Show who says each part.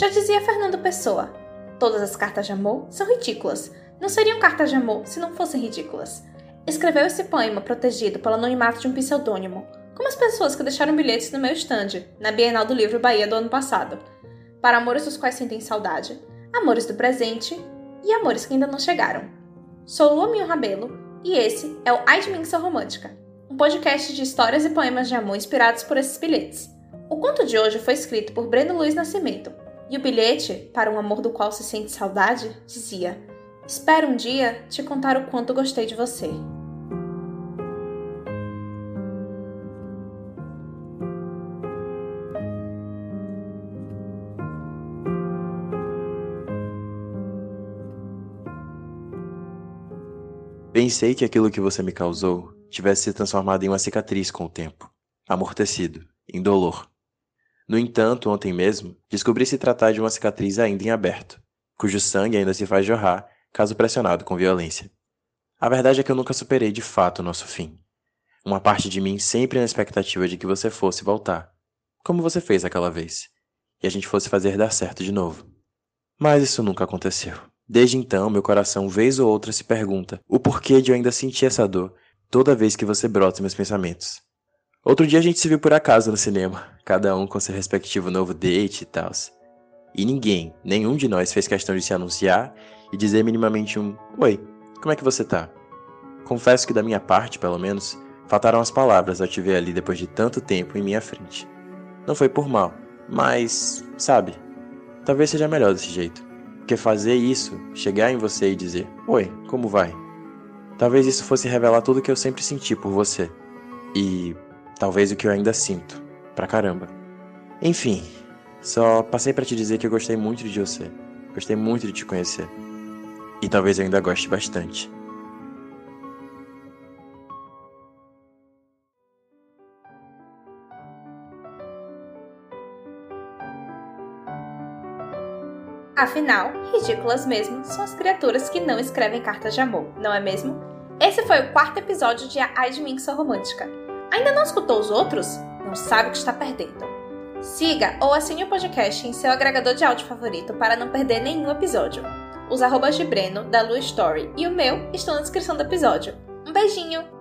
Speaker 1: Já dizia Fernando Pessoa: todas as cartas de amor são ridículas. Não seriam cartas de amor se não fossem ridículas. Escreveu esse poema protegido pelo anonimato de um pseudônimo, como as pessoas que deixaram bilhetes no meu stand, na Bienal do Livro Bahia do ano passado, para amores dos quais sentem saudade, amores do presente e amores que ainda não chegaram. Sou Lua Minho Rabelo e esse é o Ai de Mim Sou Romântica, um podcast de histórias e poemas de amor inspirados por esses bilhetes. O conto de hoje foi escrito por Breno Luiz Nascimento, e o bilhete, para um amor do qual se sente saudade, dizia: Espero um dia te contar o quanto gostei de você.
Speaker 2: Pensei que aquilo que você me causou tivesse se transformado em uma cicatriz com o tempo, amortecido, indolor. No entanto, ontem mesmo, descobri se tratar de uma cicatriz ainda em aberto, cujo sangue ainda se faz jorrar caso pressionado com violência. A verdade é que eu nunca superei de fato o nosso fim. Uma parte de mim sempre na expectativa de que você fosse voltar, como você fez aquela vez, e a gente fosse fazer dar certo de novo. Mas isso nunca aconteceu. Desde então, meu coração, vez ou outra, se pergunta o porquê de eu ainda sentir essa dor toda vez que você brota meus pensamentos. Outro dia a gente se viu por acaso no cinema, cada um com seu respectivo novo date e tal. E ninguém, nenhum de nós fez questão de se anunciar e dizer minimamente um Oi, como é que você tá? Confesso que da minha parte, pelo menos, faltaram as palavras ao te ver ali depois de tanto tempo em minha frente. Não foi por mal, mas, sabe, talvez seja melhor desse jeito. Porque fazer isso, chegar em você e dizer: Oi, como vai? Talvez isso fosse revelar tudo que eu sempre senti por você. E talvez o que eu ainda sinto. Pra caramba. Enfim, só passei para te dizer que eu gostei muito de você. Gostei muito de te conhecer. E talvez eu ainda goste bastante.
Speaker 1: Afinal, ridículas mesmo são as criaturas que não escrevem cartas de amor, não é mesmo? Esse foi o quarto episódio de Ai de Sou Romântica. Ainda não escutou os outros? Não sabe o que está perdendo. Siga ou assine o podcast em seu agregador de áudio favorito para não perder nenhum episódio. Os arrobas de Breno, da Lu Story e o meu estão na descrição do episódio. Um beijinho!